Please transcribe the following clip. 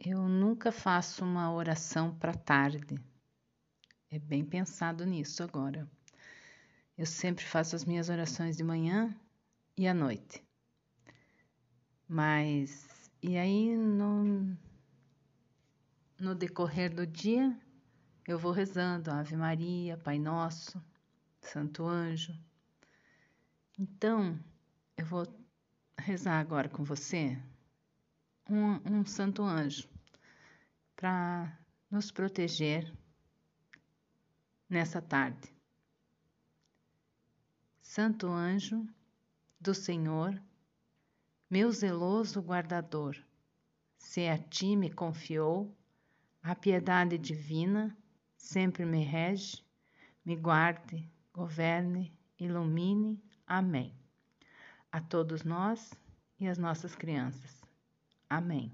Eu nunca faço uma oração para tarde. É bem pensado nisso agora. Eu sempre faço as minhas orações de manhã e à noite. Mas, e aí no, no decorrer do dia, eu vou rezando Ave Maria, Pai Nosso, Santo Anjo. Então, eu vou rezar agora com você um, um santo anjo para nos proteger nessa tarde. Santo anjo do Senhor, meu zeloso guardador, se a ti me confiou, a piedade divina sempre me rege, me guarde, governe, ilumine. Amém. A todos nós e as nossas crianças. Amém.